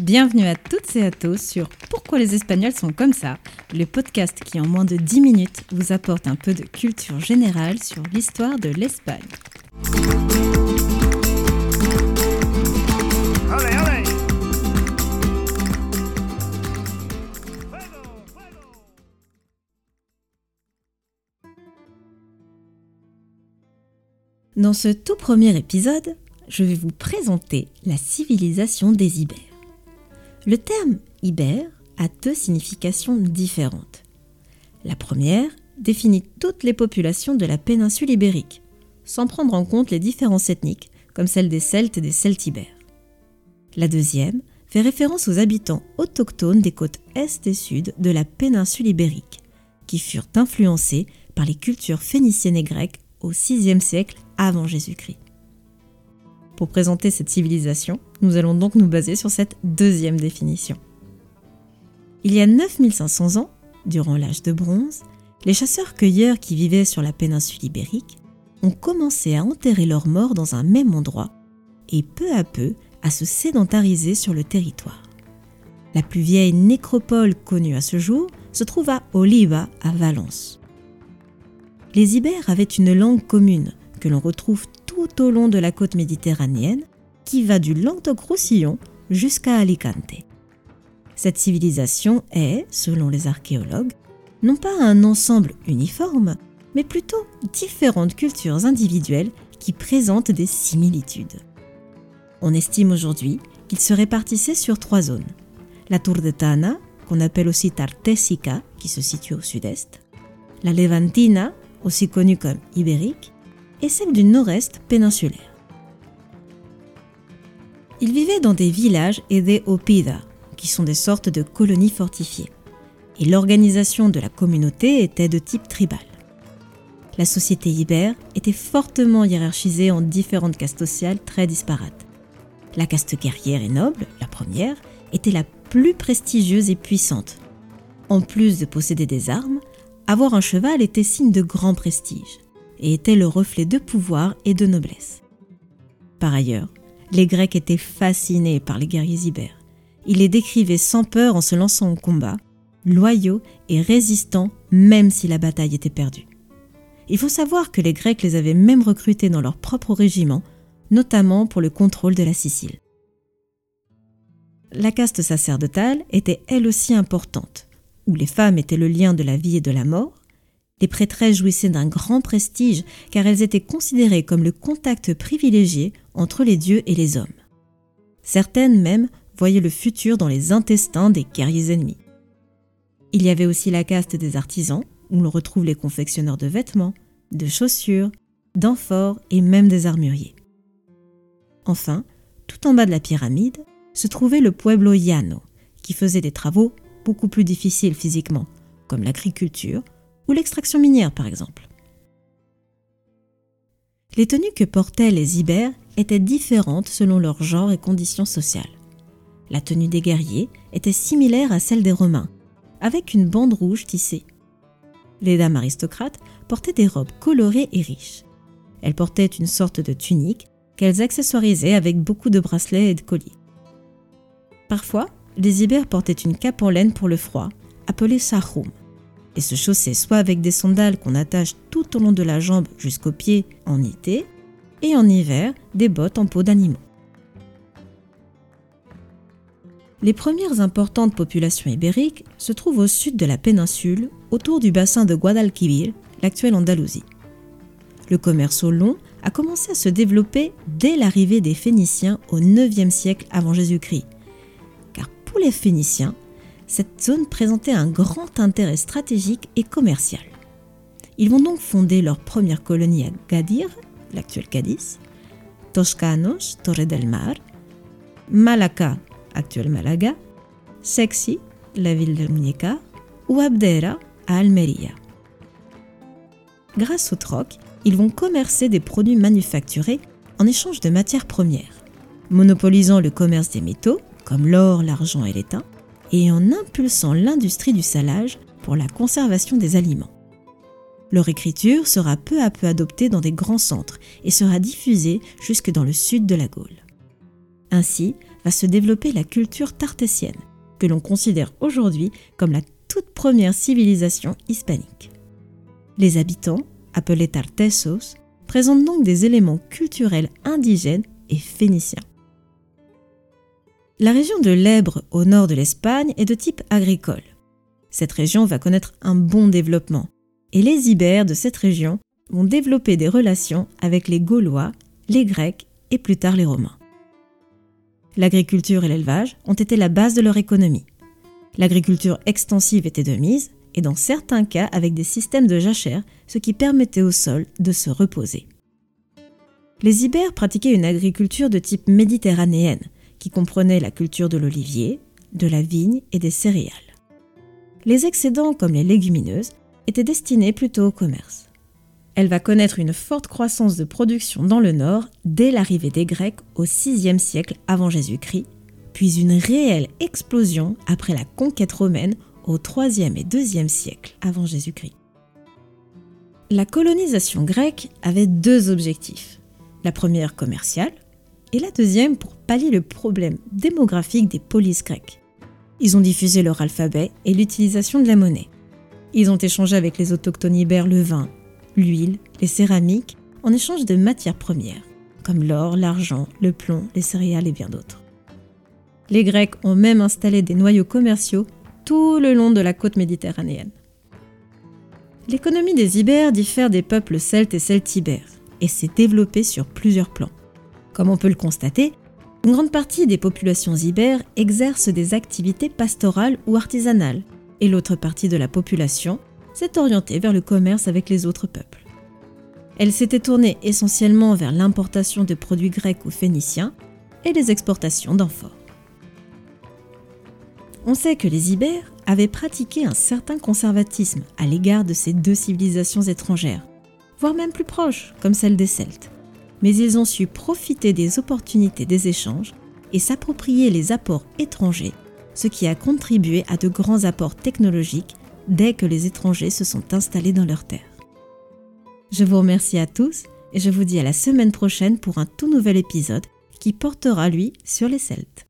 Bienvenue à toutes et à tous sur Pourquoi les Espagnols sont comme ça, le podcast qui en moins de 10 minutes vous apporte un peu de culture générale sur l'histoire de l'Espagne. Dans ce tout premier épisode, je vais vous présenter la civilisation des Ibères. Le terme Ibère a deux significations différentes. La première définit toutes les populations de la péninsule ibérique, sans prendre en compte les différences ethniques, comme celles des Celtes et des Celtibères. La deuxième fait référence aux habitants autochtones des côtes est et sud de la péninsule ibérique, qui furent influencés par les cultures phéniciennes et grecques au VIe siècle avant Jésus-Christ. Pour présenter cette civilisation, nous allons donc nous baser sur cette deuxième définition. Il y a 9500 ans, durant l'âge de bronze, les chasseurs-cueilleurs qui vivaient sur la péninsule ibérique ont commencé à enterrer leurs morts dans un même endroit et peu à peu à se sédentariser sur le territoire. La plus vieille nécropole connue à ce jour se trouve à Oliva, à Valence. Les Ibères avaient une langue commune que l'on retrouve tout au long de la côte méditerranéenne qui va du Languedoc-Roussillon jusqu'à Alicante. Cette civilisation est, selon les archéologues, non pas un ensemble uniforme, mais plutôt différentes cultures individuelles qui présentent des similitudes. On estime aujourd'hui qu'ils se répartissaient sur trois zones. La Tour de Tana, qu'on appelle aussi Tartésica, qui se situe au sud-est, la Levantina, aussi connue comme Ibérique, et celle du nord-est péninsulaire. Ils vivaient dans des villages et des oppida, qui sont des sortes de colonies fortifiées, et l'organisation de la communauté était de type tribal. La société ibère était fortement hiérarchisée en différentes castes sociales très disparates. La caste guerrière et noble, la première, était la plus prestigieuse et puissante. En plus de posséder des armes, avoir un cheval était signe de grand prestige et était le reflet de pouvoir et de noblesse. Par ailleurs, les Grecs étaient fascinés par les guerriers ibères. Ils les décrivaient sans peur en se lançant au combat, loyaux et résistants même si la bataille était perdue. Il faut savoir que les Grecs les avaient même recrutés dans leur propre régiment, notamment pour le contrôle de la Sicile. La caste sacerdotale était elle aussi importante, où les femmes étaient le lien de la vie et de la mort, les prêtresses jouissaient d'un grand prestige car elles étaient considérées comme le contact privilégié entre les dieux et les hommes. Certaines même voyaient le futur dans les intestins des guerriers ennemis. Il y avait aussi la caste des artisans, où l'on retrouve les confectionneurs de vêtements, de chaussures, d'amphores et même des armuriers. Enfin, tout en bas de la pyramide, se trouvait le pueblo llano, qui faisait des travaux beaucoup plus difficiles physiquement, comme l'agriculture, ou l'extraction minière par exemple. Les tenues que portaient les Ibères étaient différentes selon leur genre et conditions sociales. La tenue des guerriers était similaire à celle des Romains, avec une bande rouge tissée. Les dames aristocrates portaient des robes colorées et riches. Elles portaient une sorte de tunique qu'elles accessoirisaient avec beaucoup de bracelets et de colliers. Parfois, les Ibères portaient une cape en laine pour le froid, appelée sahoum et se chausser soit avec des sandales qu'on attache tout au long de la jambe jusqu'aux pieds en été, et en hiver des bottes en peau d'animaux. Les premières importantes populations ibériques se trouvent au sud de la péninsule, autour du bassin de Guadalquivir, l'actuelle Andalousie. Le commerce au long a commencé à se développer dès l'arrivée des Phéniciens au IXe siècle avant Jésus-Christ. Car pour les Phéniciens, cette zone présentait un grand intérêt stratégique et commercial. Ils vont donc fonder leur première colonie à Gadir, l'actuel Cadiz, Toscanos, Torre del Mar, Malaca, actuel Malaga, Sexy, la ville de Muñeca, ou Abdera, à Almeria. Grâce au troc, ils vont commercer des produits manufacturés en échange de matières premières, monopolisant le commerce des métaux, comme l'or, l'argent et l'étain, et en impulsant l'industrie du salage pour la conservation des aliments. Leur écriture sera peu à peu adoptée dans des grands centres et sera diffusée jusque dans le sud de la Gaule. Ainsi va se développer la culture tartésienne, que l'on considère aujourd'hui comme la toute première civilisation hispanique. Les habitants, appelés Tartesos, présentent donc des éléments culturels indigènes et phéniciens. La région de l'Èbre, au nord de l'Espagne, est de type agricole. Cette région va connaître un bon développement, et les Ibères de cette région vont développer des relations avec les Gaulois, les Grecs et plus tard les Romains. L'agriculture et l'élevage ont été la base de leur économie. L'agriculture extensive était de mise, et dans certains cas avec des systèmes de jachère, ce qui permettait au sol de se reposer. Les Ibères pratiquaient une agriculture de type méditerranéenne, qui comprenait la culture de l'olivier, de la vigne et des céréales. Les excédents, comme les légumineuses, étaient destinés plutôt au commerce. Elle va connaître une forte croissance de production dans le nord dès l'arrivée des Grecs au VIe siècle avant Jésus-Christ, puis une réelle explosion après la conquête romaine au IIIe et IIe siècle avant Jésus-Christ. La colonisation grecque avait deux objectifs. La première commerciale et la deuxième pour pallier le problème démographique des polices grecques. Ils ont diffusé leur alphabet et l'utilisation de la monnaie. Ils ont échangé avec les autochtones ibères le vin, l'huile, les céramiques, en échange de matières premières, comme l'or, l'argent, le plomb, les céréales et bien d'autres. Les Grecs ont même installé des noyaux commerciaux tout le long de la côte méditerranéenne. L'économie des Ibères diffère des peuples celtes et celtibères et s'est développée sur plusieurs plans. Comme on peut le constater, une grande partie des populations ibères exercent des activités pastorales ou artisanales, et l'autre partie de la population s'est orientée vers le commerce avec les autres peuples. Elle s'était tournée essentiellement vers l'importation de produits grecs ou phéniciens et les exportations d'amphores on sait que les Ibères avaient pratiqué un certain conservatisme à l'égard de ces deux civilisations étrangères, voire même plus proches, comme celle des Celtes. Mais ils ont su profiter des opportunités des échanges et s'approprier les apports étrangers, ce qui a contribué à de grands apports technologiques dès que les étrangers se sont installés dans leurs terres. Je vous remercie à tous et je vous dis à la semaine prochaine pour un tout nouvel épisode qui portera lui sur les Celtes.